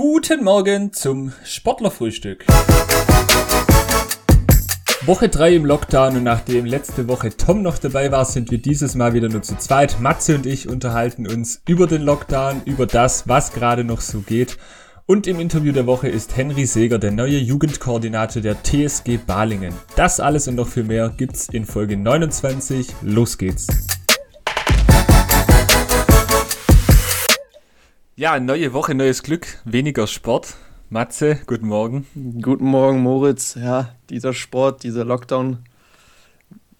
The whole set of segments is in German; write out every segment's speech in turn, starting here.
Guten Morgen zum Sportlerfrühstück. Woche 3 im Lockdown und nachdem letzte Woche Tom noch dabei war, sind wir dieses Mal wieder nur zu zweit. Matze und ich unterhalten uns über den Lockdown, über das, was gerade noch so geht. Und im Interview der Woche ist Henry Seger, der neue Jugendkoordinator der TSG Balingen. Das alles und noch viel mehr gibt's in Folge 29. Los geht's. Ja, neue Woche, neues Glück, weniger Sport. Matze, guten Morgen. Guten Morgen, Moritz. Ja, dieser Sport, dieser Lockdown.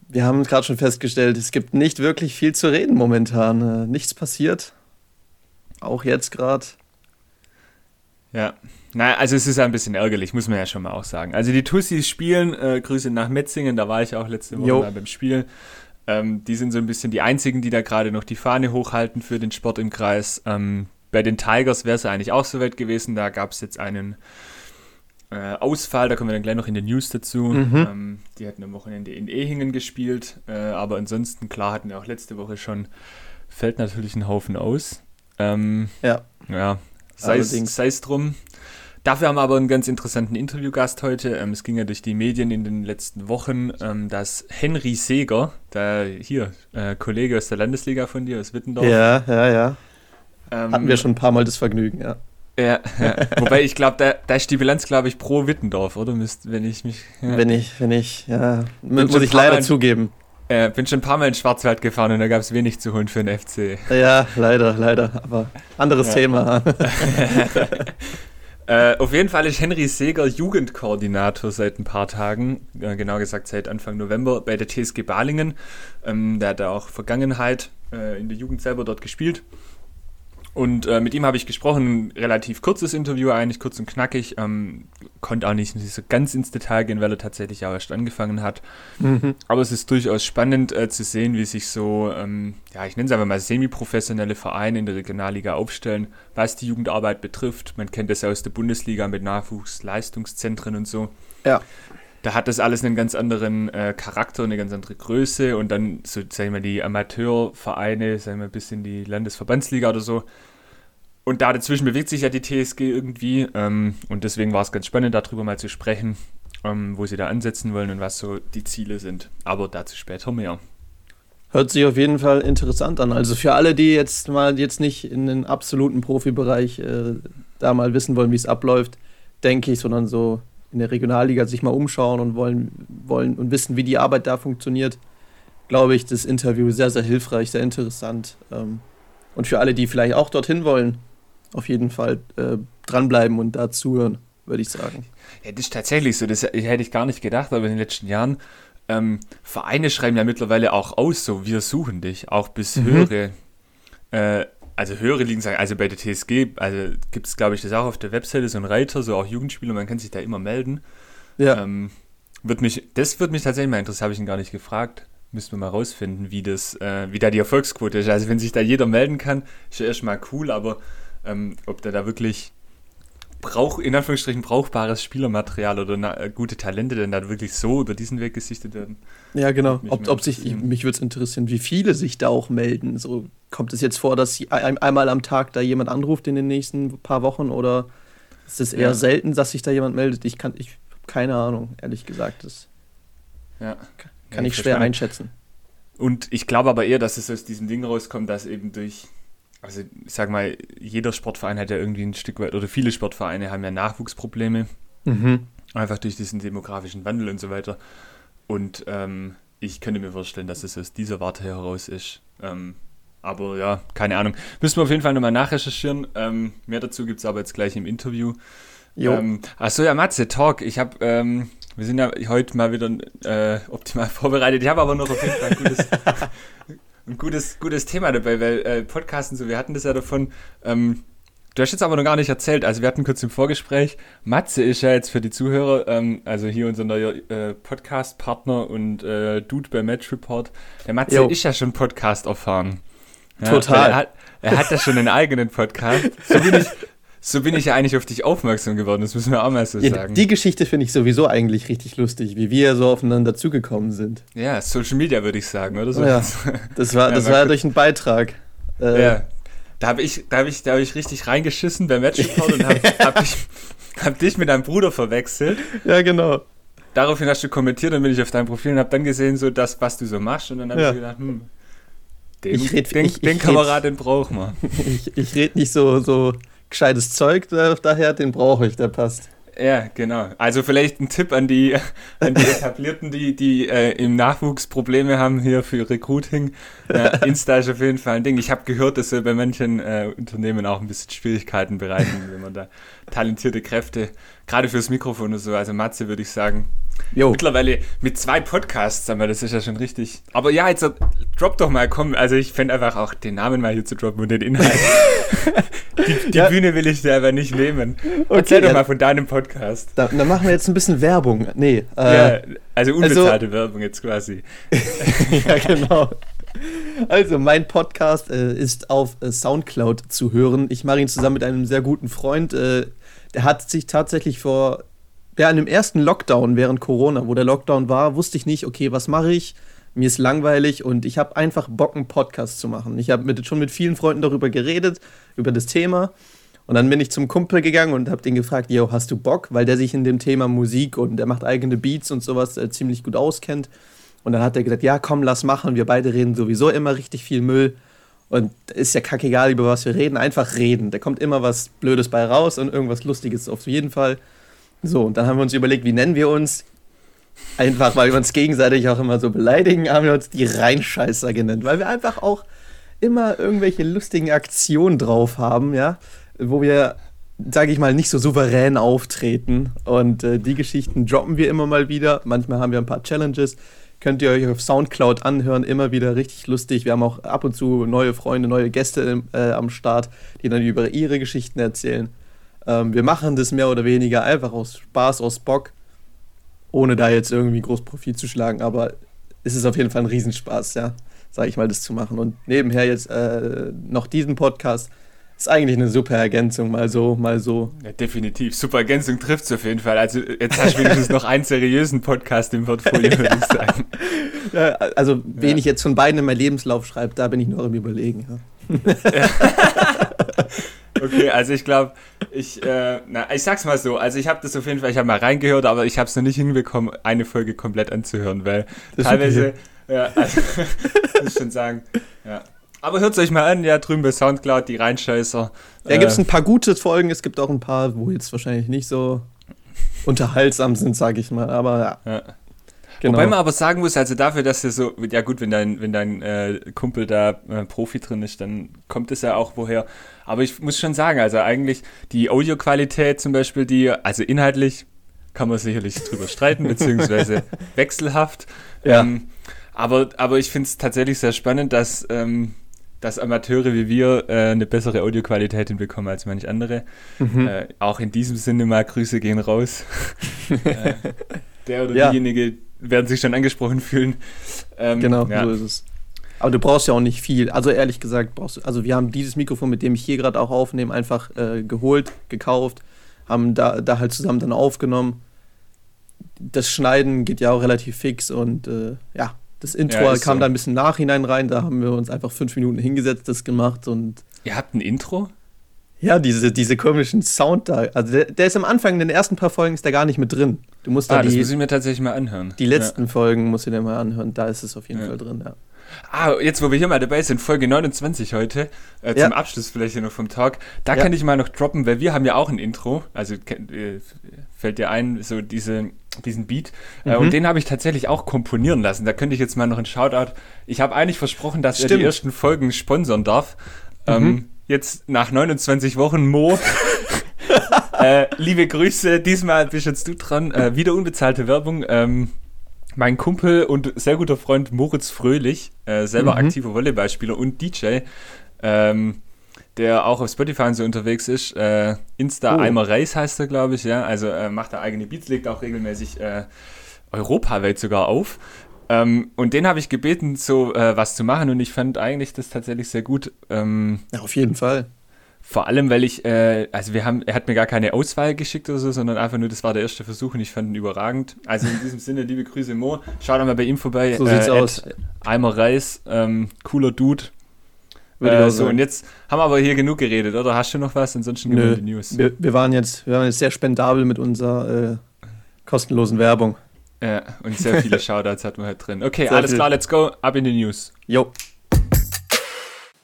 Wir haben gerade schon festgestellt, es gibt nicht wirklich viel zu reden momentan. Äh, nichts passiert. Auch jetzt gerade. Ja, naja, also es ist ein bisschen ärgerlich, muss man ja schon mal auch sagen. Also die Tussis spielen, äh, Grüße nach Metzingen, da war ich auch letzte Woche mal beim Spiel. Ähm, die sind so ein bisschen die einzigen, die da gerade noch die Fahne hochhalten für den Sport im Kreis. Ähm, bei den Tigers wäre es eigentlich auch so weit gewesen. Da gab es jetzt einen äh, Ausfall, da kommen wir dann gleich noch in den News dazu. Mhm. Ähm, die hatten am Wochenende in Ehingen gespielt, äh, aber ansonsten, klar, hatten wir auch letzte Woche schon, fällt natürlich ein Haufen aus. Ähm, ja. Ja, sei es drum. Dafür haben wir aber einen ganz interessanten Interviewgast heute. Ähm, es ging ja durch die Medien in den letzten Wochen, ähm, dass Henry Seger, der hier, äh, Kollege aus der Landesliga von dir, aus Wittendorf. Ja, ja, ja. Ähm, Hatten wir schon ein paar Mal das Vergnügen, ja. Ja, ja. wobei ich glaube, da, da ist die Bilanz, glaube ich, pro Wittendorf, oder? Müsst, wenn ich mich. Ja. Wenn ich, wenn ich, ja. Bin muss ich leider Mal, zugeben. Äh, bin schon ein paar Mal in Schwarzwald gefahren und da gab es wenig zu holen für den FC. Ja, leider, leider. Aber anderes ja. Thema. äh, auf jeden Fall ist Henry Seger Jugendkoordinator seit ein paar Tagen, äh, genau gesagt seit Anfang November bei der TSG Balingen. Ähm, der hat da auch Vergangenheit äh, in der Jugend selber dort gespielt. Und äh, mit ihm habe ich gesprochen, ein relativ kurzes Interview, eigentlich kurz und knackig. Ähm, konnte auch nicht so ganz ins Detail gehen, weil er tatsächlich auch erst angefangen hat. Mhm. Aber es ist durchaus spannend äh, zu sehen, wie sich so, ähm, ja, ich nenne es einfach mal semi-professionelle Vereine in der Regionalliga aufstellen, was die Jugendarbeit betrifft. Man kennt das ja aus der Bundesliga mit Nachwuchsleistungszentren und so. Ja da hat das alles einen ganz anderen äh, Charakter, eine ganz andere Größe und dann, so, sagen wir, die Amateurvereine, sagen wir, bis in die Landesverbandsliga oder so. Und da dazwischen bewegt sich ja die TSG irgendwie ähm, und deswegen war es ganz spannend, darüber mal zu sprechen, ähm, wo sie da ansetzen wollen und was so die Ziele sind. Aber dazu später mehr. Hört sich auf jeden Fall interessant an. Also für alle, die jetzt mal jetzt nicht in den absoluten Profibereich äh, da mal wissen wollen, wie es abläuft, denke ich, sondern so in der Regionalliga sich mal umschauen und wollen, wollen und wissen, wie die Arbeit da funktioniert, glaube ich, das Interview sehr, sehr hilfreich, sehr interessant. Ähm, und für alle, die vielleicht auch dorthin wollen, auf jeden Fall äh, dranbleiben und da zuhören, würde ich sagen. Ja, das ist tatsächlich so, das hätte ich gar nicht gedacht, aber in den letzten Jahren, ähm, Vereine schreiben ja mittlerweile auch aus, so, wir suchen dich, auch bis mhm. höhere äh, also höhere Ligen sagen, also bei der TSG, also gibt es, glaube ich, das auch auf der Webseite, so ein Reiter, so auch Jugendspieler, man kann sich da immer melden. Ja. Ähm, wird mich, das würde mich tatsächlich mal interessieren, habe ich ihn gar nicht gefragt. Müssen wir mal rausfinden, wie das, äh, wie da die Erfolgsquote ist. Also wenn sich da jeder melden kann, ist ja erstmal cool, aber ähm, ob der da wirklich brauch, in Anführungsstrichen brauchbares Spielermaterial oder na, äh, gute Talente denn da wirklich so über diesen Weg gesichtet werden. Ja, genau. Ob, ob sich, ich, mich würde es interessieren, wie viele sich da auch melden. So kommt es jetzt vor, dass sie ein, einmal am Tag da jemand anruft in den nächsten paar Wochen oder ist es eher ja. selten, dass sich da jemand meldet? Ich kann, ich habe keine Ahnung, ehrlich gesagt. Das ja. kann ja, ich, ich schwer einschätzen. Und ich glaube aber eher, dass es aus diesem Ding rauskommt, dass eben durch also ich sag mal, jeder Sportverein hat ja irgendwie ein Stück weit, oder viele Sportvereine haben ja Nachwuchsprobleme. Mhm. Einfach durch diesen demografischen Wandel und so weiter. Und ähm, ich könnte mir vorstellen, dass es aus dieser Warte heraus ist. Ähm, aber ja, keine Ahnung. Müssen wir auf jeden Fall nochmal nachrecherchieren. Ähm, mehr dazu gibt es aber jetzt gleich im Interview. Ähm, achso, ja, Matze, Talk. Ich habe, ähm, wir sind ja heute mal wieder äh, optimal vorbereitet. Ich habe aber noch auf jeden Fall ein gutes, ein gutes, gutes Thema dabei, weil äh, Podcasten so, wir hatten das ja davon, ähm, du hast jetzt aber noch gar nicht erzählt, also wir hatten kurz im Vorgespräch, Matze ist ja jetzt für die Zuhörer, ähm, also hier unser neuer äh, Podcast-Partner und äh, Dude bei Match Report, der Matze jo. ist ja schon Podcast erfahren. Ja, Total. Er hat, er hat ja schon einen eigenen Podcast. So bin ich, so bin ich ja eigentlich auf dich aufmerksam geworden, das müssen wir auch mal so ja, sagen. Die Geschichte finde ich sowieso eigentlich richtig lustig, wie wir so aufeinander zugekommen sind. Ja, Social Media würde ich sagen, oder so. Ja, das war, das ja, war ja durch einen Beitrag. Äh, ja. Da habe ich, da hab ich, hab ich richtig reingeschissen beim Matchport und habe hab dich, hab dich mit deinem Bruder verwechselt. Ja, genau. Daraufhin hast du kommentiert, dann bin ich auf deinem Profil und habe dann gesehen, so das, was du so machst. Und dann habe ja. ich gedacht, hm, den, ich red, den, ich, den ich Kamerad, den braucht man. ich ich rede nicht so, so gescheites Zeug, daher den brauche ich, der passt. Ja, genau. Also vielleicht ein Tipp an die, an die Etablierten, die, die äh, im Nachwuchs Probleme haben hier für Recruiting. Äh, Insta ist auf jeden Fall ein Ding. Ich habe gehört, dass wir bei manchen äh, Unternehmen auch ein bisschen Schwierigkeiten bereiten, wenn man da talentierte Kräfte, gerade fürs Mikrofon und so. Also Matze würde ich sagen, Jo. Mittlerweile mit zwei Podcasts, aber das ist ja schon richtig. Aber ja, jetzt drop doch mal, komm. Also ich fände einfach auch den Namen mal hier zu droppen und den Inhalt. die, die ja. Bühne will ich dir aber nicht nehmen. Okay, Erzähl doch mal von deinem Podcast. Da, dann machen wir jetzt ein bisschen Werbung. Nee. Äh, ja, also unbezahlte also, Werbung jetzt quasi. ja, genau. Also, mein Podcast äh, ist auf äh, Soundcloud zu hören. Ich mache ihn zusammen mit einem sehr guten Freund. Äh, der hat sich tatsächlich vor ja, in dem ersten Lockdown während Corona, wo der Lockdown war, wusste ich nicht, okay, was mache ich? Mir ist langweilig und ich habe einfach Bock, einen Podcast zu machen. Ich habe schon mit vielen Freunden darüber geredet, über das Thema. Und dann bin ich zum Kumpel gegangen und habe den gefragt, yo, hast du Bock? Weil der sich in dem Thema Musik und der macht eigene Beats und sowas äh, ziemlich gut auskennt. Und dann hat er gesagt, ja, komm, lass machen. Wir beide reden sowieso immer richtig viel Müll. Und ist ja kackegal, über was wir reden. Einfach reden. Da kommt immer was Blödes bei raus und irgendwas Lustiges auf jeden Fall. So, und dann haben wir uns überlegt, wie nennen wir uns? Einfach, weil wir uns gegenseitig auch immer so beleidigen, haben wir uns die Reinscheißer genannt, weil wir einfach auch immer irgendwelche lustigen Aktionen drauf haben, ja, wo wir, sage ich mal, nicht so souverän auftreten. Und äh, die Geschichten droppen wir immer mal wieder. Manchmal haben wir ein paar Challenges. Könnt ihr euch auf Soundcloud anhören, immer wieder richtig lustig. Wir haben auch ab und zu neue Freunde, neue Gäste äh, am Start, die dann über ihre Geschichten erzählen. Ähm, wir machen das mehr oder weniger einfach aus Spaß, aus Bock, ohne da jetzt irgendwie groß Profit zu schlagen, aber es ist auf jeden Fall ein Riesenspaß, ja, sage ich mal, das zu machen. Und nebenher jetzt äh, noch diesen Podcast. Ist eigentlich eine super Ergänzung, mal so, mal so. Ja, definitiv. Super Ergänzung trifft es auf jeden Fall. Also jetzt hast du wenigstens noch einen seriösen Podcast im Portfolio, würde ich sagen. Ja, also, wen ja. ich jetzt von beiden in meinem Lebenslauf schreibe, da bin ich noch im Überlegen. Ja. Okay, also ich glaube, ich, äh, na, ich sag's mal so, also ich habe das auf jeden Fall, ich habe mal reingehört, aber ich habe es noch nicht hinbekommen, eine Folge komplett anzuhören, weil das teilweise, ja, also, muss ich schon sagen, ja. Aber hört es euch mal an, ja, drüben bei Soundcloud, die Reinscheißer. Da äh, gibt es ein paar gute Folgen, es gibt auch ein paar, wo jetzt wahrscheinlich nicht so unterhaltsam sind, sage ich mal, aber ja. ja. Genau. Wobei man aber sagen muss, also dafür, dass er so, ja gut, wenn dein, wenn dein äh, Kumpel da äh, Profi drin ist, dann kommt es ja auch woher. Aber ich muss schon sagen, also eigentlich die Audioqualität zum Beispiel, die, also inhaltlich kann man sicherlich drüber streiten, beziehungsweise wechselhaft. Ja. Ähm, aber, aber ich finde es tatsächlich sehr spannend, dass, ähm, dass Amateure wie wir äh, eine bessere Audioqualität hinbekommen als manche andere. Mhm. Äh, auch in diesem Sinne mal Grüße gehen raus. äh, der oder ja. diejenige, werden sich schon angesprochen fühlen. Ähm, genau, ja. so ist es. Aber du brauchst ja auch nicht viel. Also ehrlich gesagt, brauchst du, also wir haben dieses Mikrofon, mit dem ich hier gerade auch aufnehme, einfach äh, geholt, gekauft, haben da, da halt zusammen dann aufgenommen. Das Schneiden geht ja auch relativ fix und äh, ja, das Intro ja, kam so. dann ein bisschen nachhinein rein. Da haben wir uns einfach fünf Minuten hingesetzt, das gemacht und. Ihr habt ein Intro? Ja, diese, diese komischen Sound da. Also der, der, ist am Anfang, in den ersten paar Folgen ist der gar nicht mit drin. Du musst da ah, die, das muss ich mir tatsächlich mal anhören. Die letzten ja. Folgen musst du dir mal anhören, da ist es auf jeden ja. Fall drin, ja. Ah, jetzt wo wir hier mal dabei sind, Folge 29 heute, äh, zum ja. Abschluss vielleicht hier noch vom Talk, da kann ich mal noch droppen, weil wir haben ja auch ein Intro, also äh, fällt dir ein, so diese, diesen Beat, mhm. äh, und den habe ich tatsächlich auch komponieren lassen. Da könnte ich jetzt mal noch einen Shoutout, ich habe eigentlich versprochen, dass Stimmt. er die ersten Folgen sponsern darf. Mhm. Ähm, jetzt nach 29 Wochen Mo. äh, liebe Grüße, diesmal bist jetzt du dran. Äh, wieder unbezahlte Werbung. Ähm, mein Kumpel und sehr guter Freund Moritz Fröhlich, äh, selber mhm. aktiver Volleyballspieler und DJ, ähm, der auch auf Spotify und so unterwegs ist. Äh, Insta oh. Eimer Reis heißt er, glaube ich, ja. Also äh, macht er eigene Beats, legt auch regelmäßig äh, europaweit sogar auf. Ähm, und den habe ich gebeten, so äh, was zu machen und ich fand eigentlich das tatsächlich sehr gut. Ähm, ja, auf jeden Fall. Vor allem, weil ich, äh, also wir haben, er hat mir gar keine Auswahl geschickt oder so, sondern einfach nur, das war der erste Versuch und ich fand ihn überragend. Also in diesem Sinne, liebe Grüße Mo, schau doch mal bei ihm vorbei. So sieht's äh, aus. Eimer Reis, ähm, cooler Dude. Äh, so, und jetzt haben wir aber hier genug geredet, oder? Hast du noch was? Ansonsten Nö, die News. Wir, wir, waren jetzt, wir waren jetzt sehr spendabel mit unserer äh, kostenlosen Werbung. Ja, und sehr viele Shoutouts hatten wir halt drin. Okay, sehr alles viel. klar, let's go. Ab in die News. Jo.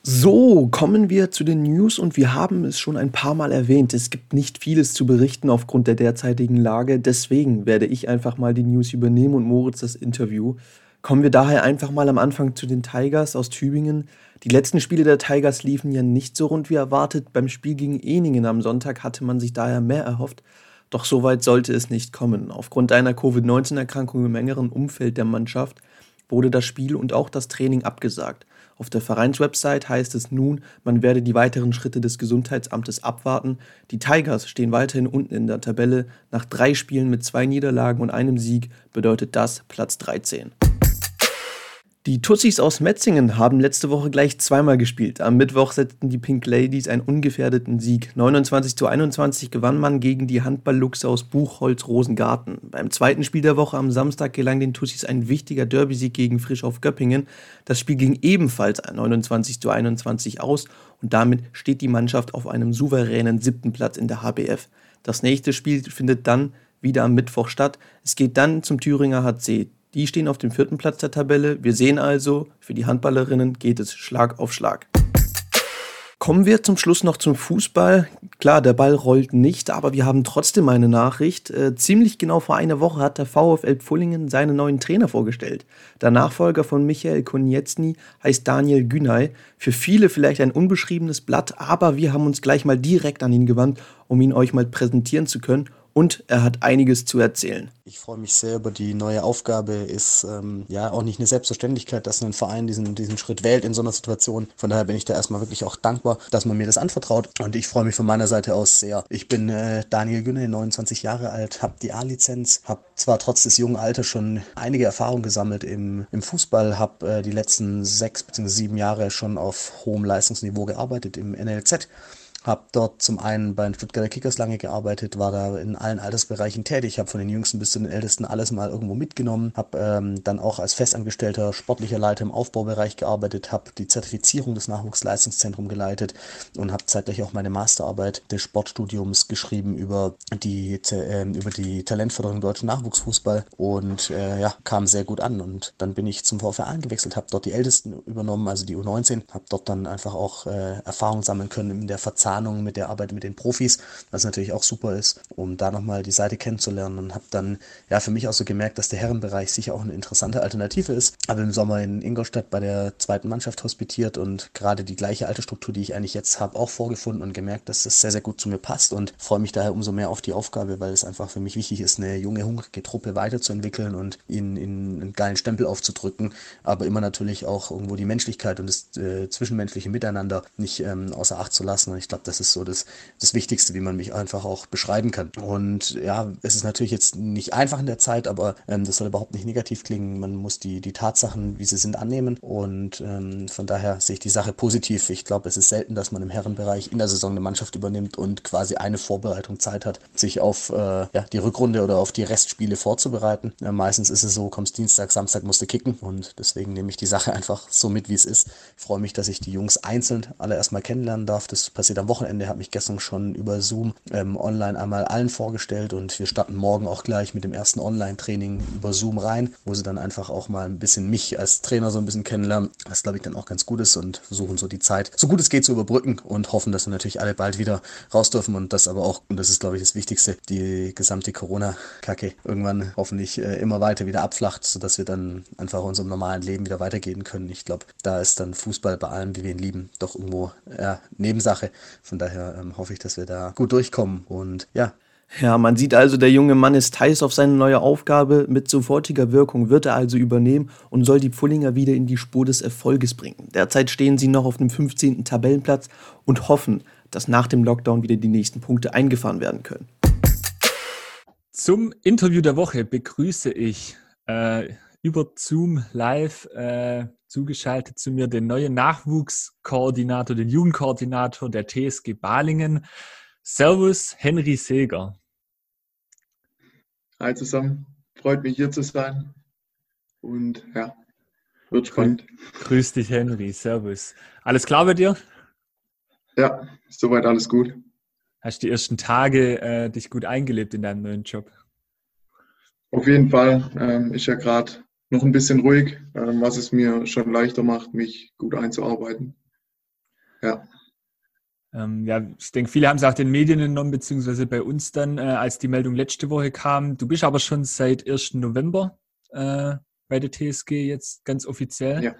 So, kommen wir zu den News und wir haben es schon ein paar Mal erwähnt. Es gibt nicht vieles zu berichten aufgrund der derzeitigen Lage. Deswegen werde ich einfach mal die News übernehmen und Moritz das Interview. Kommen wir daher einfach mal am Anfang zu den Tigers aus Tübingen. Die letzten Spiele der Tigers liefen ja nicht so rund wie erwartet. Beim Spiel gegen Eningen am Sonntag hatte man sich daher mehr erhofft. Doch so weit sollte es nicht kommen. Aufgrund einer Covid-19-Erkrankung im engeren Umfeld der Mannschaft wurde das Spiel und auch das Training abgesagt. Auf der Vereinswebsite heißt es nun, man werde die weiteren Schritte des Gesundheitsamtes abwarten. Die Tigers stehen weiterhin unten in der Tabelle. Nach drei Spielen mit zwei Niederlagen und einem Sieg bedeutet das Platz 13. Die Tussis aus Metzingen haben letzte Woche gleich zweimal gespielt. Am Mittwoch setzten die Pink Ladies einen ungefährdeten Sieg. 29 zu 21 gewann man gegen die Handball-Luchse aus Buchholz-Rosengarten. Beim zweiten Spiel der Woche am Samstag gelang den Tussis ein wichtiger Derby-Sieg gegen Frisch auf Göppingen. Das Spiel ging ebenfalls 29 zu 21 aus und damit steht die Mannschaft auf einem souveränen siebten Platz in der HBF. Das nächste Spiel findet dann wieder am Mittwoch statt. Es geht dann zum Thüringer HC. Die stehen auf dem vierten Platz der Tabelle. Wir sehen also, für die Handballerinnen geht es Schlag auf Schlag. Kommen wir zum Schluss noch zum Fußball. Klar, der Ball rollt nicht, aber wir haben trotzdem eine Nachricht. Äh, ziemlich genau vor einer Woche hat der VfL Pfullingen seinen neuen Trainer vorgestellt. Der Nachfolger von Michael Konietzny heißt Daniel Günay. Für viele vielleicht ein unbeschriebenes Blatt, aber wir haben uns gleich mal direkt an ihn gewandt, um ihn euch mal präsentieren zu können und er hat einiges zu erzählen. Ich freue mich sehr über die neue Aufgabe. Ist ähm, ja auch nicht eine Selbstverständlichkeit, dass ein Verein diesen, diesen Schritt wählt in so einer Situation. Von daher bin ich da erstmal wirklich auch dankbar, dass man mir das anvertraut. Und ich freue mich von meiner Seite aus sehr. Ich bin äh, Daniel Günne, 29 Jahre alt, habe die A-Lizenz, habe zwar trotz des jungen Alters schon einige Erfahrungen gesammelt im, im Fußball, habe äh, die letzten sechs bzw. sieben Jahre schon auf hohem Leistungsniveau gearbeitet im NLZ habe dort zum einen bei den Stuttgarter Kickers lange gearbeitet, war da in allen Altersbereichen tätig, habe von den Jüngsten bis zu den Ältesten alles mal irgendwo mitgenommen, habe ähm, dann auch als festangestellter sportlicher Leiter im Aufbaubereich gearbeitet, habe die Zertifizierung des Nachwuchsleistungszentrums geleitet und habe zeitgleich auch meine Masterarbeit des Sportstudiums geschrieben über die, äh, über die Talentförderung deutschen Nachwuchsfußball und äh, ja, kam sehr gut an und dann bin ich zum VfR gewechselt, habe dort die Ältesten übernommen, also die U19, habe dort dann einfach auch äh, Erfahrung sammeln können in der Verzahnung Planung, mit der Arbeit mit den Profis, was natürlich auch super ist, um da nochmal die Seite kennenzulernen und habe dann ja für mich auch so gemerkt, dass der Herrenbereich sicher auch eine interessante Alternative ist. Habe im Sommer in Ingolstadt bei der zweiten Mannschaft hospitiert und gerade die gleiche Altersstruktur, die ich eigentlich jetzt habe, auch vorgefunden und gemerkt, dass das sehr, sehr gut zu mir passt und freue mich daher umso mehr auf die Aufgabe, weil es einfach für mich wichtig ist, eine junge, hungrige Truppe weiterzuentwickeln und ihnen einen geilen Stempel aufzudrücken, aber immer natürlich auch irgendwo die Menschlichkeit und das äh, zwischenmenschliche Miteinander nicht ähm, außer Acht zu lassen. Und ich glaube, das ist so das, das Wichtigste, wie man mich einfach auch beschreiben kann. Und ja, es ist natürlich jetzt nicht einfach in der Zeit, aber ähm, das soll überhaupt nicht negativ klingen. Man muss die, die Tatsachen, wie sie sind, annehmen. Und ähm, von daher sehe ich die Sache positiv. Ich glaube, es ist selten, dass man im Herrenbereich in der Saison eine Mannschaft übernimmt und quasi eine Vorbereitung Zeit hat, sich auf äh, ja, die Rückrunde oder auf die Restspiele vorzubereiten. Ja, meistens ist es so, kommst Dienstag, Samstag musst du kicken und deswegen nehme ich die Sache einfach so mit, wie es ist. Ich freue mich, dass ich die Jungs einzeln alle erstmal kennenlernen darf. Das passiert am Wochenende, habe mich gestern schon über Zoom ähm, online einmal allen vorgestellt und wir starten morgen auch gleich mit dem ersten Online-Training über Zoom rein, wo sie dann einfach auch mal ein bisschen mich als Trainer so ein bisschen kennenlernen, was glaube ich dann auch ganz gut ist und versuchen so die Zeit so gut es geht zu überbrücken und hoffen, dass wir natürlich alle bald wieder raus dürfen und das aber auch, und das ist glaube ich das Wichtigste, die gesamte Corona-Kacke irgendwann hoffentlich äh, immer weiter wieder abflacht, sodass wir dann einfach unserem normalen Leben wieder weitergehen können. Ich glaube, da ist dann Fußball bei allem, wie wir ihn lieben, doch irgendwo ja, Nebensache. Von daher ähm, hoffe ich, dass wir da gut durchkommen. Und ja, ja, man sieht also, der junge Mann ist heiß auf seine neue Aufgabe. Mit sofortiger Wirkung wird er also übernehmen und soll die Pfullinger wieder in die Spur des Erfolges bringen. Derzeit stehen sie noch auf dem 15. Tabellenplatz und hoffen, dass nach dem Lockdown wieder die nächsten Punkte eingefahren werden können. Zum Interview der Woche begrüße ich äh, über Zoom live äh, zugeschaltet zu mir den neuen Nachwuchskoordinator, den Jugendkoordinator der TSG Balingen. Servus, Henry Seger. Hi zusammen, freut mich hier zu sein. Und ja, Wird spannend. Grüß dich, Henry. Servus. Alles klar bei dir? Ja, soweit alles gut. Hast du die ersten Tage äh, dich gut eingelebt in deinem neuen Job? Auf jeden Fall. Ähm, ist ja gerade noch ein bisschen ruhig, ähm, was es mir schon leichter macht, mich gut einzuarbeiten. Ja. Ähm, ja, ich denke, viele haben es auch den Medien entnommen, beziehungsweise bei uns dann, äh, als die Meldung letzte Woche kam. Du bist aber schon seit 1. November äh, bei der TSG jetzt ganz offiziell. Ja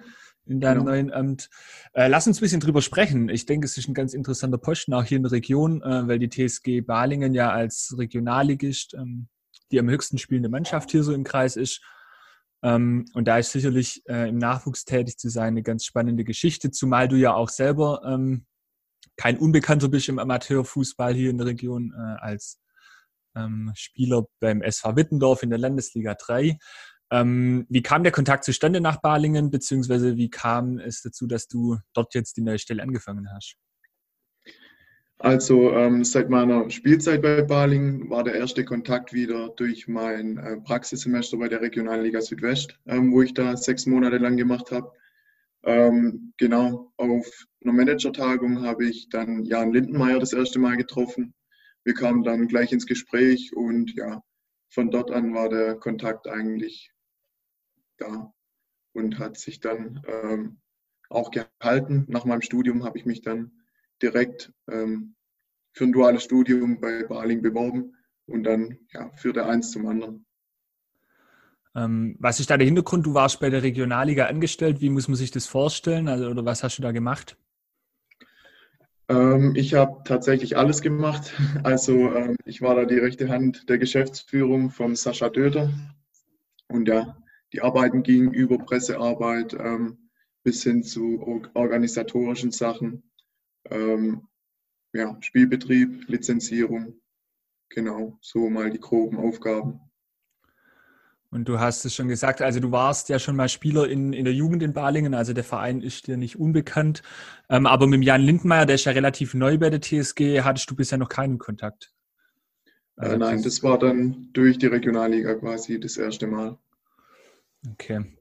in deinem genau. neuen Amt. Äh, lass uns ein bisschen drüber sprechen. Ich denke, es ist ein ganz interessanter Posten auch hier in der Region, äh, weil die TSG Balingen ja als Regionalligist ähm, die am höchsten spielende Mannschaft hier so im Kreis ist. Ähm, und da ist sicherlich äh, im Nachwuchs tätig zu sein eine ganz spannende Geschichte, zumal du ja auch selber ähm, kein Unbekannter bist im Amateurfußball hier in der Region äh, als ähm, Spieler beim SV Wittendorf in der Landesliga 3. Ähm, wie kam der Kontakt zustande nach Balingen, beziehungsweise wie kam es dazu, dass du dort jetzt die neue Stelle angefangen hast? Also ähm, seit meiner Spielzeit bei Balingen war der erste Kontakt wieder durch mein äh, Praxissemester bei der Regionalliga Südwest, ähm, wo ich da sechs Monate lang gemacht habe. Ähm, genau, auf einer Managertagung habe ich dann Jan Lindenmeier das erste Mal getroffen. Wir kamen dann gleich ins Gespräch und ja, von dort an war der Kontakt eigentlich da und hat sich dann ähm, auch gehalten. Nach meinem Studium habe ich mich dann direkt ähm, für ein duales Studium bei Baling beworben und dann ja, führte eins zum anderen. Ähm, was ist da der Hintergrund? Du warst bei der Regionalliga angestellt. Wie muss man sich das vorstellen? Also, oder was hast du da gemacht? Ähm, ich habe tatsächlich alles gemacht. Also ähm, ich war da die rechte Hand der Geschäftsführung von Sascha Döder. Und ja, die Arbeiten gingen über Pressearbeit ähm, bis hin zu organisatorischen Sachen. Ähm, ja, Spielbetrieb, Lizenzierung, genau, so mal die groben Aufgaben. Und du hast es schon gesagt, also du warst ja schon mal Spieler in, in der Jugend in Balingen, also der Verein ist dir nicht unbekannt. Ähm, aber mit Jan Lindmeier, der ist ja relativ neu bei der TSG, hattest du bisher noch keinen Kontakt? Also äh, nein, das war dann durch die Regionalliga quasi das erste Mal. Okay.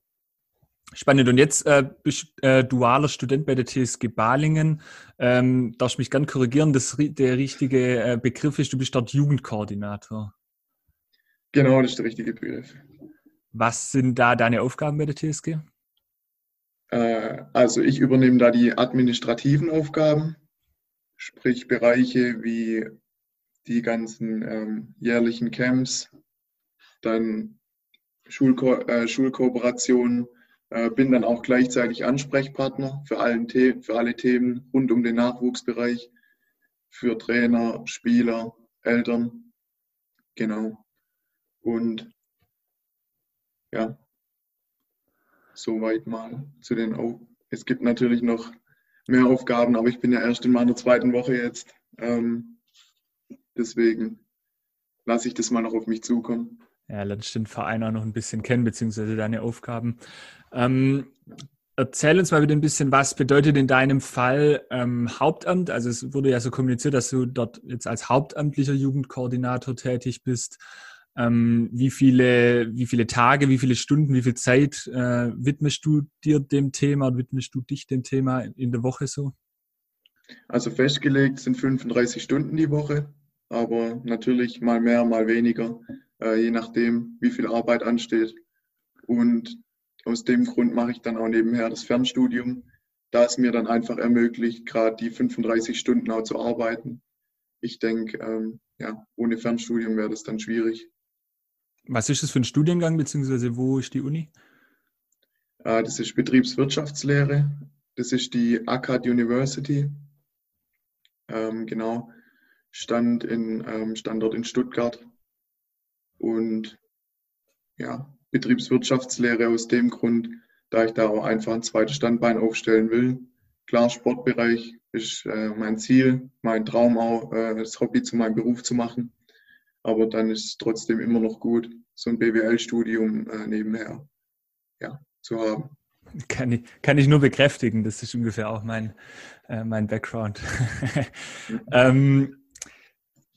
Spannend. Und jetzt äh, bist äh, dualer Student bei der TSG Balingen. Ähm, darfst mich gern korrigieren, dass der richtige äh, Begriff ist, du bist dort Jugendkoordinator. Genau, das ist der richtige Begriff. Was sind da deine Aufgaben bei der TSG? Äh, also ich übernehme da die administrativen Aufgaben, sprich Bereiche wie die ganzen ähm, jährlichen Camps, dann Schulko äh, Schulkooperationen, bin dann auch gleichzeitig Ansprechpartner für, allen The für alle Themen rund um den Nachwuchsbereich, für Trainer, Spieler, Eltern. Genau. Und ja, soweit mal zu den Au Es gibt natürlich noch mehr Aufgaben, aber ich bin ja erst in meiner zweiten Woche jetzt. Ähm, deswegen lasse ich das mal noch auf mich zukommen ja, lernst den Verein auch noch ein bisschen kennen, beziehungsweise deine Aufgaben. Ähm, erzähl uns mal wieder ein bisschen, was bedeutet in deinem Fall ähm, Hauptamt? Also es wurde ja so kommuniziert, dass du dort jetzt als hauptamtlicher Jugendkoordinator tätig bist. Ähm, wie, viele, wie viele Tage, wie viele Stunden, wie viel Zeit äh, widmest du dir dem Thema und widmest du dich dem Thema in der Woche so? Also festgelegt sind 35 Stunden die Woche, aber natürlich mal mehr, mal weniger äh, je nachdem, wie viel Arbeit ansteht. Und aus dem Grund mache ich dann auch nebenher das Fernstudium, da es mir dann einfach ermöglicht, gerade die 35 Stunden auch zu arbeiten. Ich denke, ähm, ja, ohne Fernstudium wäre das dann schwierig. Was ist das für ein Studiengang, beziehungsweise wo ist die Uni? Äh, das ist Betriebswirtschaftslehre. Das ist die ACAD University. Ähm, genau. Stand in, ähm, Standort in Stuttgart und ja, Betriebswirtschaftslehre aus dem Grund, da ich da auch einfach ein zweites Standbein aufstellen will. Klar, Sportbereich ist äh, mein Ziel, mein Traum auch, äh, das Hobby zu meinem Beruf zu machen. Aber dann ist es trotzdem immer noch gut, so ein BWL-Studium äh, nebenher ja, zu haben. Kann ich, kann ich nur bekräftigen, das ist ungefähr auch mein, äh, mein Background. ähm,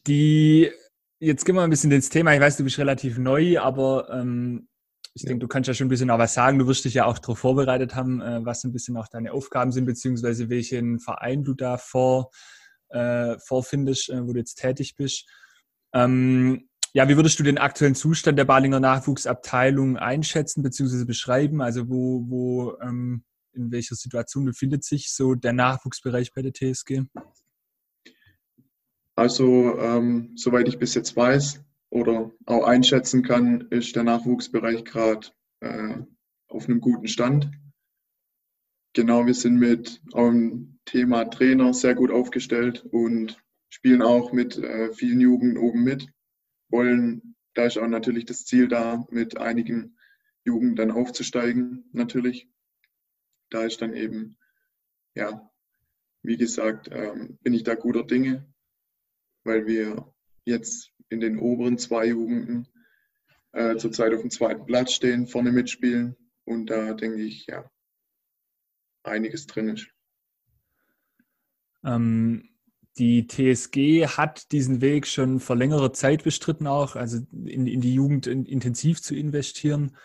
die Jetzt gehen wir ein bisschen ins Thema. Ich weiß, du bist relativ neu, aber ähm, ich denke, du kannst ja schon ein bisschen auch was sagen. Du wirst dich ja auch darauf vorbereitet haben, äh, was ein bisschen auch deine Aufgaben sind, beziehungsweise welchen Verein du da vor, äh, vorfindest, äh, wo du jetzt tätig bist. Ähm, ja, wie würdest du den aktuellen Zustand der Balinger Nachwuchsabteilung einschätzen bzw. beschreiben? Also wo, wo ähm, in welcher Situation befindet sich so der Nachwuchsbereich bei der TSG? Also, ähm, soweit ich bis jetzt weiß oder auch einschätzen kann, ist der Nachwuchsbereich gerade äh, auf einem guten Stand. Genau, wir sind mit dem Thema Trainer sehr gut aufgestellt und spielen auch mit äh, vielen Jugend oben mit. Wollen, da ist auch natürlich das Ziel da, mit einigen Jugend dann aufzusteigen, natürlich. Da ist dann eben, ja, wie gesagt, ähm, bin ich da guter Dinge, weil wir jetzt in den oberen zwei Jugenden äh, zurzeit auf dem zweiten Platz stehen, vorne mitspielen und da denke ich, ja, einiges drin ist. Ähm, die TSG hat diesen Weg schon vor längerer Zeit bestritten, auch also in, in die Jugend in, intensiv zu investieren.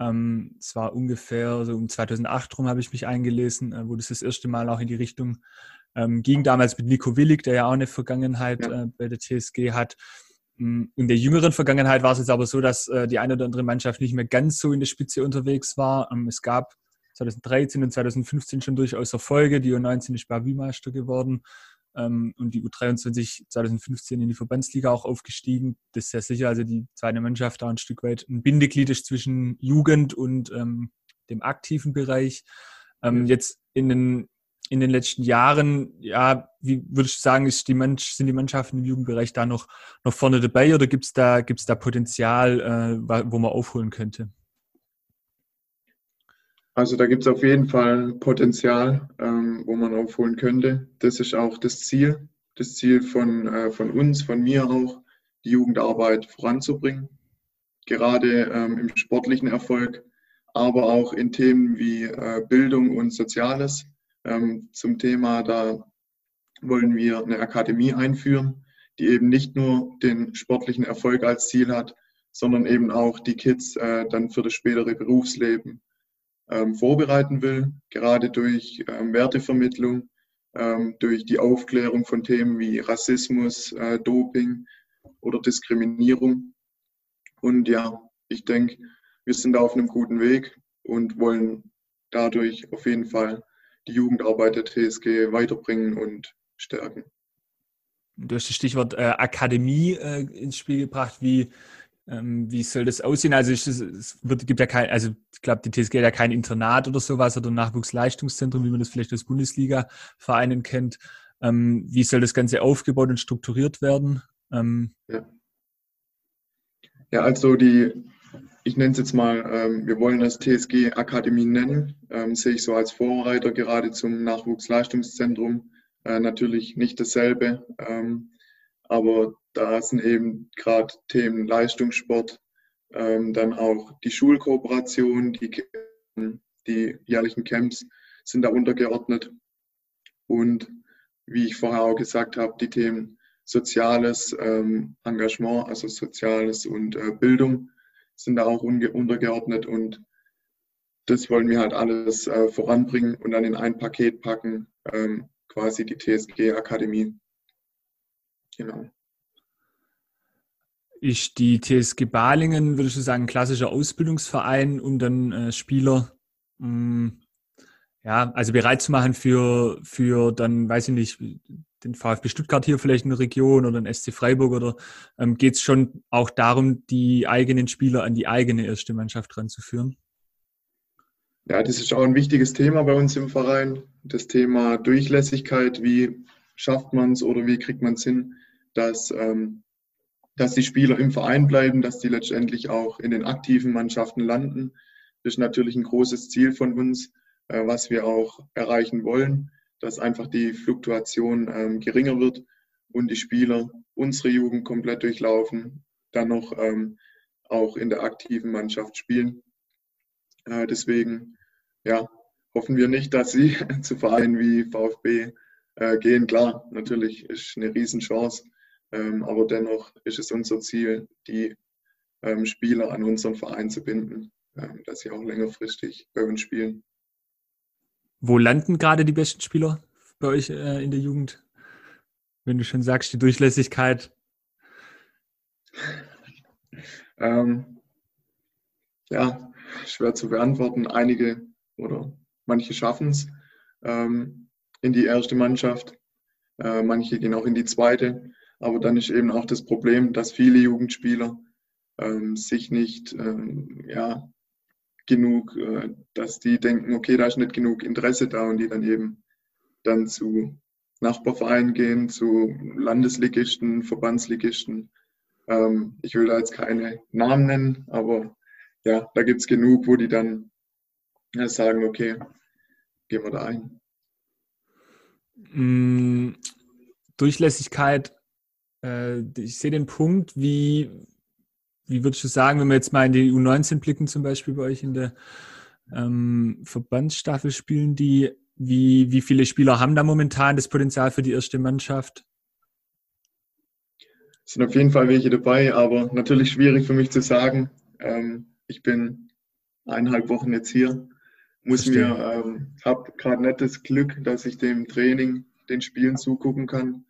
Ähm, es war ungefähr so um 2008 rum, habe ich mich eingelesen, äh, wo das das erste Mal auch in die Richtung ähm, ging. Damals mit Nico Willig, der ja auch eine Vergangenheit ja. äh, bei der TSG hat. Mm, in der jüngeren Vergangenheit war es jetzt aber so, dass äh, die eine oder andere Mannschaft nicht mehr ganz so in der Spitze unterwegs war. Ähm, es gab 2013 und 2015 schon durchaus Erfolge. Die U19 ist Barbie-Meister geworden ähm, und die U23 2015 in die Verbandsliga auch aufgestiegen. Das ist sehr sicher, also die zweite Mannschaft da ein Stück weit ein Bindeglied ist zwischen Jugend und ähm, dem aktiven Bereich. Ähm, jetzt in den, in den letzten Jahren, ja, wie würdest du sagen, ist die Mensch, sind die Mannschaften im Jugendbereich da noch, noch vorne dabei oder gibt es da, gibt's da Potenzial, äh, wo man aufholen könnte? Also da gibt es auf jeden Fall Potenzial, ähm, wo man aufholen könnte. Das ist auch das Ziel, das Ziel von, äh, von uns, von mir auch, die Jugendarbeit voranzubringen. Gerade ähm, im sportlichen Erfolg, aber auch in Themen wie äh, Bildung und Soziales. Ähm, zum Thema, da wollen wir eine Akademie einführen, die eben nicht nur den sportlichen Erfolg als Ziel hat, sondern eben auch die Kids äh, dann für das spätere Berufsleben ähm, vorbereiten will, gerade durch ähm, Wertevermittlung, ähm, durch die Aufklärung von Themen wie Rassismus, äh, Doping oder Diskriminierung. Und ja, ich denke, wir sind da auf einem guten Weg und wollen dadurch auf jeden Fall die Jugendarbeit der TSG weiterbringen und stärken. Du hast das Stichwort äh, Akademie äh, ins Spiel gebracht. Wie, ähm, wie soll das aussehen? Also ich, es wird, gibt ja kein, also ich glaube, die TSG hat ja kein Internat oder sowas oder ein Nachwuchsleistungszentrum, wie man das vielleicht aus Bundesliga-Vereinen kennt. Ähm, wie soll das Ganze aufgebaut und strukturiert werden? Ähm, ja. ja, also die, ich nenne es jetzt mal, ähm, wir wollen das TSG Akademie nennen, ähm, sehe ich so als Vorreiter gerade zum Nachwuchsleistungszentrum. Äh, natürlich nicht dasselbe, ähm, aber da sind eben gerade Themen Leistungssport, ähm, dann auch die Schulkooperation, die, die jährlichen Camps sind da untergeordnet. Und wie ich vorher auch gesagt habe, die Themen soziales ähm, Engagement, also soziales und äh, Bildung sind da auch untergeordnet und das wollen wir halt alles äh, voranbringen und dann in ein Paket packen, ähm, quasi die TSG Akademie. Genau. Ist die TSG Balingen, würdest du sagen, ein klassischer Ausbildungsverein, um dann äh, Spieler mh, hm, ja, also bereit zu machen für, für dann, weiß ich nicht, den VfB Stuttgart hier vielleicht in der Region oder den SC Freiburg oder ähm, geht es schon auch darum, die eigenen Spieler an die eigene erste Mannschaft ranzuführen? Ja, das ist auch ein wichtiges Thema bei uns im Verein. Das Thema Durchlässigkeit, wie schafft man es oder wie kriegt man es hin, dass ähm, dass die Spieler im Verein bleiben, dass die letztendlich auch in den aktiven Mannschaften landen. Das ist natürlich ein großes Ziel von uns, äh, was wir auch erreichen wollen, dass einfach die Fluktuation ähm, geringer wird und die Spieler unsere Jugend komplett durchlaufen, dann noch ähm, auch in der aktiven Mannschaft spielen. Äh, deswegen ja, hoffen wir nicht, dass sie zu Vereinen wie VfB äh, gehen. Klar, natürlich ist eine Riesenchance. Ähm, aber dennoch ist es unser Ziel, die ähm, Spieler an unseren Verein zu binden. ähm, dass sie auch längerfristig bei uns spielen. Wo landen gerade die besten Spieler bei euch äh, in der Jugend? Wenn du schon sagst, die Durchlässigkeit. ähm, ja, schwer zu beantworten. Einige oder manche schaffen es ähm, in die erste Mannschaft, äh, manche gehen auch in die zweite. Aber dann ist eben auch das Problem, dass viele Jugendspieler ähm, sich nicht ähm, ja, genug, äh, dass die denken, okay, da ist nicht genug Interesse da und die dann eben dann zu Nachbarvereinen gehen, zu Landesligisten, Verbandsligisten. Ähm, ich will da jetzt keine Namen nennen, aber ja, da gibt es genug, wo die dann ja, sagen, okay, gehen wir da ein. Mm, Durchlässigkeit, äh, ich sehe den Punkt, wie, wie würdest du sagen, wenn wir jetzt mal in die U19 blicken, zum Beispiel bei euch in der ähm, Verbandsstaffel spielen, die, wie, wie viele Spieler haben da momentan das Potenzial für die erste Mannschaft? Es sind auf jeden Fall welche dabei, aber natürlich schwierig für mich zu sagen. Ähm, ich bin eineinhalb Wochen jetzt hier, muss mir, ähm, habe gerade nicht das Glück, dass ich dem Training, den Spielen zugucken kann.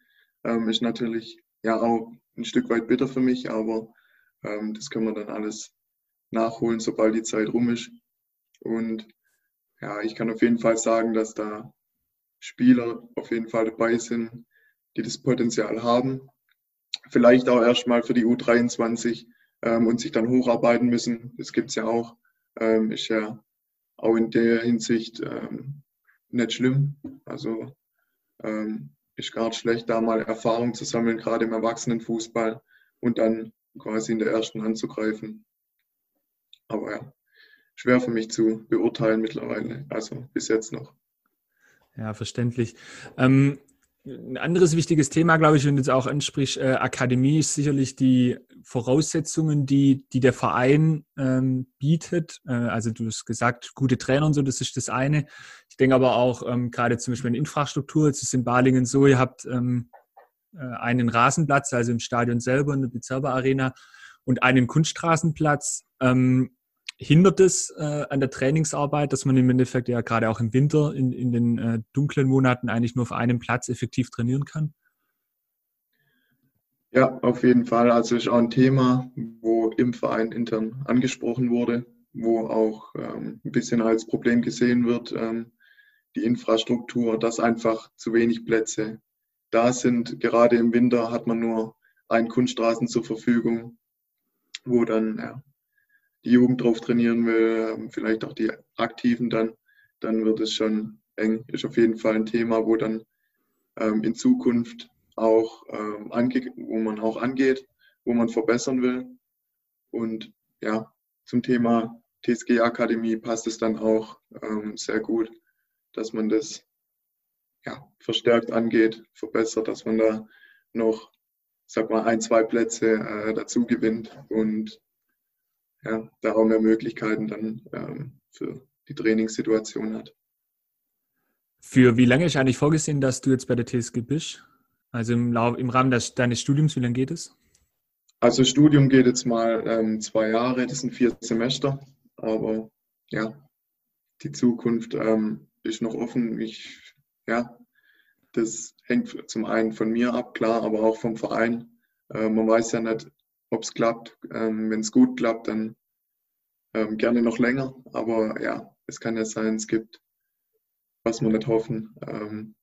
Ähm, ist natürlich ja auch ein Stück weit bitter für mich, aber ähm, das können wir dann alles nachholen, sobald die Zeit rum ist. Und ja, ich kann auf jeden Fall sagen, dass da Spieler auf jeden Fall dabei sind, die das Potenzial haben. Vielleicht auch erstmal für die U23 ähm, und sich dann hocharbeiten müssen. Das gibt es ja auch. Ähm, ist ja auch in der Hinsicht ähm, nicht schlimm. Also ähm, ist gerade schlecht, da mal Erfahrung zu sammeln, gerade im Erwachsenenfußball und dann quasi in der ersten anzugreifen. Aber ja, schwer für mich zu beurteilen mittlerweile, also bis jetzt noch. Ja, verständlich. Ähm, ein anderes wichtiges Thema, glaube ich, wenn du jetzt auch ansprichst, äh, Akademie ist sicherlich die Voraussetzungen, die, die der Verein ähm, bietet. Äh, also du hast gesagt, gute Trainer und so, das ist das eine. Ich denke aber auch ähm, gerade zum Beispiel in Infrastruktur, jetzt ist in Balingen so, ihr habt ähm, äh, einen Rasenplatz, also im Stadion selber, in der Bezirber Arena und einen Kunststraßenplatz. Ähm, hindert es äh, an der Trainingsarbeit, dass man im Endeffekt ja gerade auch im Winter in, in den äh, dunklen Monaten eigentlich nur auf einem Platz effektiv trainieren kann? Ja, auf jeden Fall. Also ist auch ein Thema, wo im Verein intern angesprochen wurde, wo auch ähm, ein bisschen als Problem gesehen wird, ähm, die Infrastruktur, dass einfach zu wenig Plätze da sind. Gerade im Winter hat man nur einen Kunststraßen zur Verfügung, wo dann ja, die Jugend drauf trainieren will, ähm, vielleicht auch die Aktiven dann, dann wird es schon eng. Ist auf jeden Fall ein Thema, wo dann ähm, in Zukunft auch ähm, ange wo man auch angeht, wo man verbessern will. Und ja, zum Thema TSG Akademie passt es dann auch ähm, sehr gut, dass man das ja, verstärkt angeht, verbessert, dass man da noch, sag mal, ein, zwei Plätze äh, dazu gewinnt und ja, da auch mehr Möglichkeiten dann ähm, für die Trainingssituation hat. Für wie lange ist eigentlich vorgesehen, dass du jetzt bei der TSG bist? Also im, im Rahmen des, deines Studiums, wie lange geht es? Also Studium geht jetzt mal ähm, zwei Jahre, das sind vier Semester, aber ja, die Zukunft ähm, ist noch offen. Ich, ja, das hängt zum einen von mir ab, klar, aber auch vom Verein. Äh, man weiß ja nicht, ob es klappt. Ähm, Wenn es gut klappt, dann ähm, gerne noch länger. Aber ja, es kann ja sein, es gibt, was wir nicht hoffen. Ähm,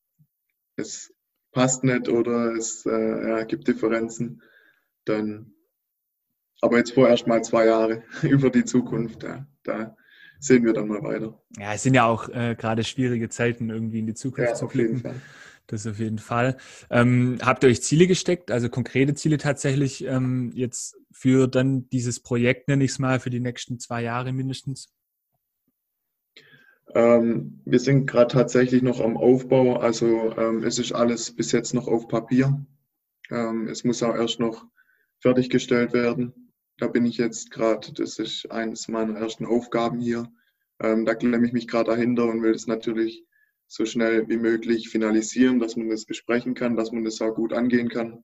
es passt nicht oder es äh, ja, gibt Differenzen. Dann, aber jetzt vorerst mal zwei Jahre über die Zukunft. Ja, da sehen wir dann mal weiter. Ja, es sind ja auch äh, gerade schwierige Zeiten, irgendwie in die Zukunft ja, zu blicken. Das auf jeden Fall. Ähm, habt ihr euch Ziele gesteckt, also konkrete Ziele tatsächlich ähm, jetzt für dann dieses Projekt, nenne ich es mal, für die nächsten zwei Jahre mindestens? Ähm, wir sind gerade tatsächlich noch am Aufbau. Also ähm, es ist alles bis jetzt noch auf Papier. Ähm, es muss auch erst noch fertiggestellt werden. Da bin ich jetzt gerade, das ist eines meiner ersten Aufgaben hier. Ähm, da klemme ich mich gerade dahinter und will es natürlich so schnell wie möglich finalisieren, dass man das besprechen kann, dass man das auch gut angehen kann.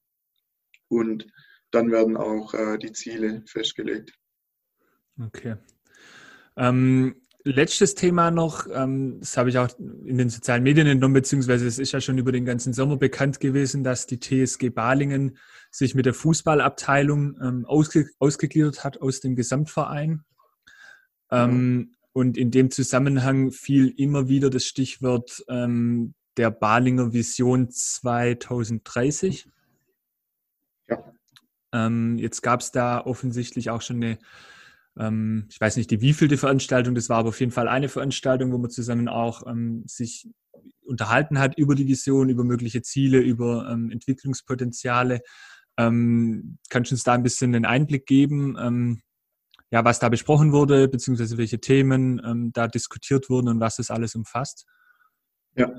Und dann werden auch äh, die Ziele festgelegt. Okay. Ähm, letztes Thema noch, ähm, das habe ich auch in den sozialen Medien entnommen, beziehungsweise es ist ja schon über den ganzen Sommer bekannt gewesen, dass die TSG Balingen sich mit der Fußballabteilung ähm, ausge ausgegliedert hat aus dem Gesamtverein. Ähm, und in dem Zusammenhang fiel immer wieder das Stichwort ähm, der Balinger Vision 2030. Ja. Jetzt gab es da offensichtlich auch schon eine ähm, ich weiß nicht, die wievielte Veranstaltung, das war aber auf jeden Fall eine Veranstaltung, wo man zusammen auch ähm, sich unterhalten hat über die Vision, über mögliche Ziele, über ähm, Entwicklungspotenziale. Ähm, kannst du uns da ein bisschen einen Einblick geben, ähm, ja, was da besprochen wurde, beziehungsweise welche Themen ähm, da diskutiert wurden und was das alles umfasst? Ja,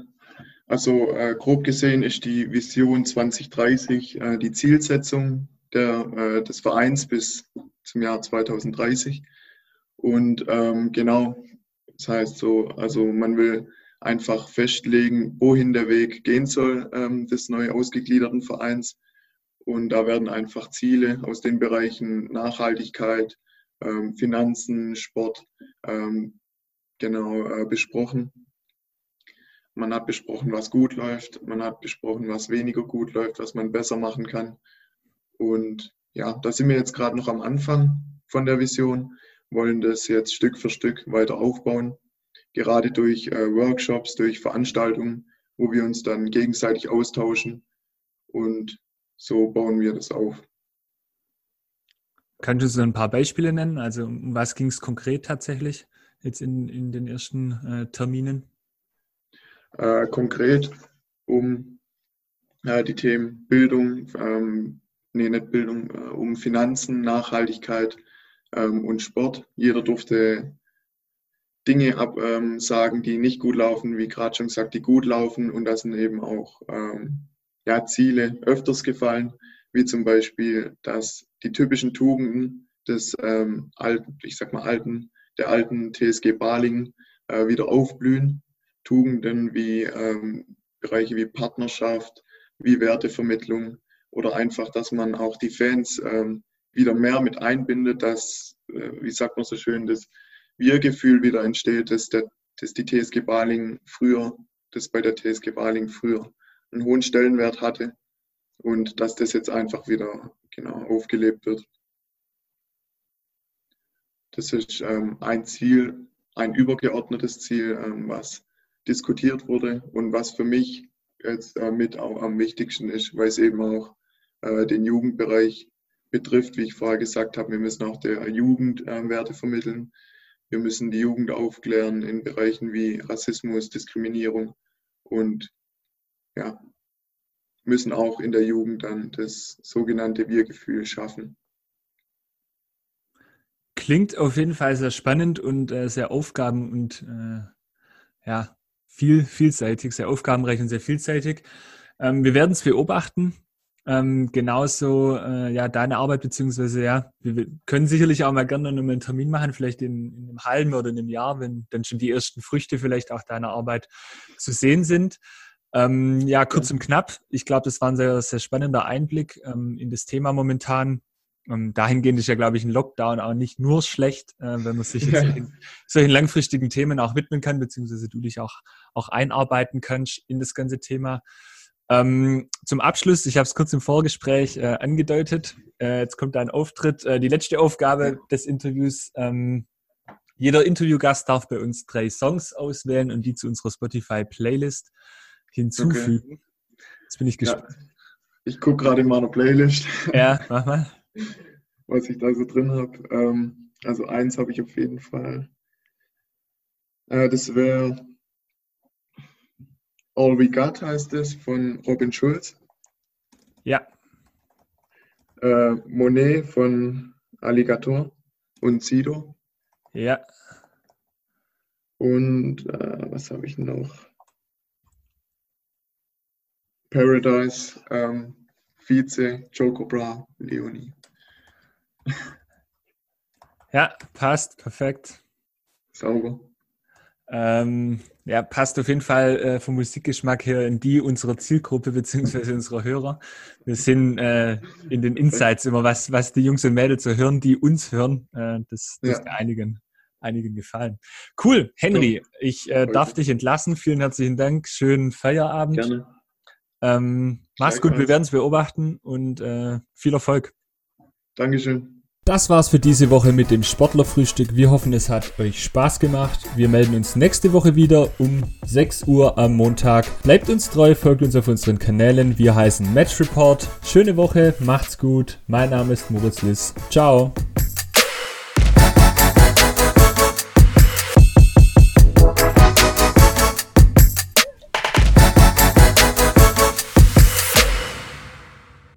also äh, grob gesehen ist die Vision 2030 äh, die Zielsetzung der, äh, des Vereins bis zum Jahr 2030. Und ähm, genau, das heißt so, also man will einfach festlegen, wohin der Weg gehen soll ähm, des neu ausgegliederten Vereins. Und da werden einfach Ziele aus den Bereichen Nachhaltigkeit, ähm, Finanzen, Sport ähm, genau äh, besprochen. Man hat besprochen, was gut läuft, man hat besprochen, was weniger gut läuft, was man besser machen kann. Und ja, da sind wir jetzt gerade noch am Anfang von der Vision, wollen das jetzt Stück für Stück weiter aufbauen, gerade durch äh, Workshops, durch Veranstaltungen, wo wir uns dann gegenseitig austauschen und so bauen wir das auf. Kannst du so ein paar Beispiele nennen? Also um was ging es konkret tatsächlich jetzt in, in den ersten äh, Terminen? Äh, konkret um äh, die Themen Bildung, ähm, nee, nicht Bildung, äh, um Finanzen, Nachhaltigkeit ähm, und Sport. Jeder durfte Dinge absagen, ähm, die nicht gut laufen, wie gerade schon gesagt, die gut laufen. Und da sind eben auch ähm, ja, Ziele öfters gefallen, wie zum Beispiel, dass die typischen Tugenden des ähm, alten, ich sag mal alten, der alten TSG Baling äh, wieder aufblühen. Tugenden wie ähm, Bereiche wie Partnerschaft, wie Wertevermittlung, oder einfach, dass man auch die Fans ähm, wieder mehr mit einbindet, dass, äh, wie sagt man so schön, das Wir-Gefühl wieder entsteht, dass, der, dass die TSG Baling früher, das bei der TSG Baling früher einen hohen Stellenwert hatte und dass das jetzt einfach wieder genau aufgelebt wird. Das ist ähm, ein Ziel, ein übergeordnetes Ziel, ähm, was diskutiert wurde und was für mich jetzt äh, mit auch am wichtigsten ist, weil es eben auch äh, den Jugendbereich betrifft. Wie ich vorher gesagt habe, wir müssen auch der Jugend äh, Werte vermitteln. Wir müssen die Jugend aufklären in Bereichen wie Rassismus, Diskriminierung und ja, müssen auch in der Jugend dann das sogenannte Wir-Gefühl schaffen. Klingt auf jeden Fall sehr spannend und äh, sehr aufgaben- und äh, ja, viel, vielseitig, sehr aufgabenreich und sehr vielseitig. Ähm, wir werden es beobachten. Ähm, genauso äh, ja deine Arbeit beziehungsweise ja, wir können sicherlich auch mal gerne noch einen Termin machen, vielleicht in, in einem halben oder in einem Jahr, wenn dann schon die ersten Früchte vielleicht auch deiner Arbeit zu sehen sind. Ähm, ja, kurz und knapp. Ich glaube, das war ein sehr, sehr spannender Einblick ähm, in das Thema momentan. Ähm, dahingehend ist ja, glaube ich, ein Lockdown auch nicht nur schlecht, äh, wenn man sich jetzt ja. solchen langfristigen Themen auch widmen kann, beziehungsweise du dich auch, auch einarbeiten kannst in das ganze Thema. Ähm, zum Abschluss, ich habe es kurz im Vorgespräch äh, angedeutet, äh, jetzt kommt ein Auftritt. Äh, die letzte Aufgabe des Interviews, ähm, jeder Interviewgast darf bei uns drei Songs auswählen und die zu unserer Spotify-Playlist hinzufügen. Okay. Jetzt bin ich gespannt. Ja. Ich gucke gerade in meiner Playlist. Ja, mach mal. Was ich da so drin habe. Ähm, also eins habe ich auf jeden Fall. Äh, das wäre All We Got heißt es von Robin Schulz. Ja. Äh, Monet von Alligator und Sido. Ja. Und äh, was habe ich noch? Paradise, ähm, Vize, Joe Bra, Leonie. Ja, passt, perfekt. Sauber. Ähm, ja, passt auf jeden Fall äh, vom Musikgeschmack her in die unserer Zielgruppe beziehungsweise unserer Hörer. Wir sind äh, in den Insights immer, was, was die Jungs und Mädels so hören, die uns hören. Äh, das das ja. einigen. einigen gefallen. Cool, Henry, ich äh, darf dich entlassen. Vielen herzlichen Dank. Schönen Feierabend. Gerne. Ähm, mach's gut, wir werden es beobachten und äh, viel Erfolg. Dankeschön. Das war's für diese Woche mit dem Sportlerfrühstück. Wir hoffen, es hat euch Spaß gemacht. Wir melden uns nächste Woche wieder um 6 Uhr am Montag. Bleibt uns treu, folgt uns auf unseren Kanälen. Wir heißen Match Report. Schöne Woche, macht's gut. Mein Name ist Moritz Liss. Ciao.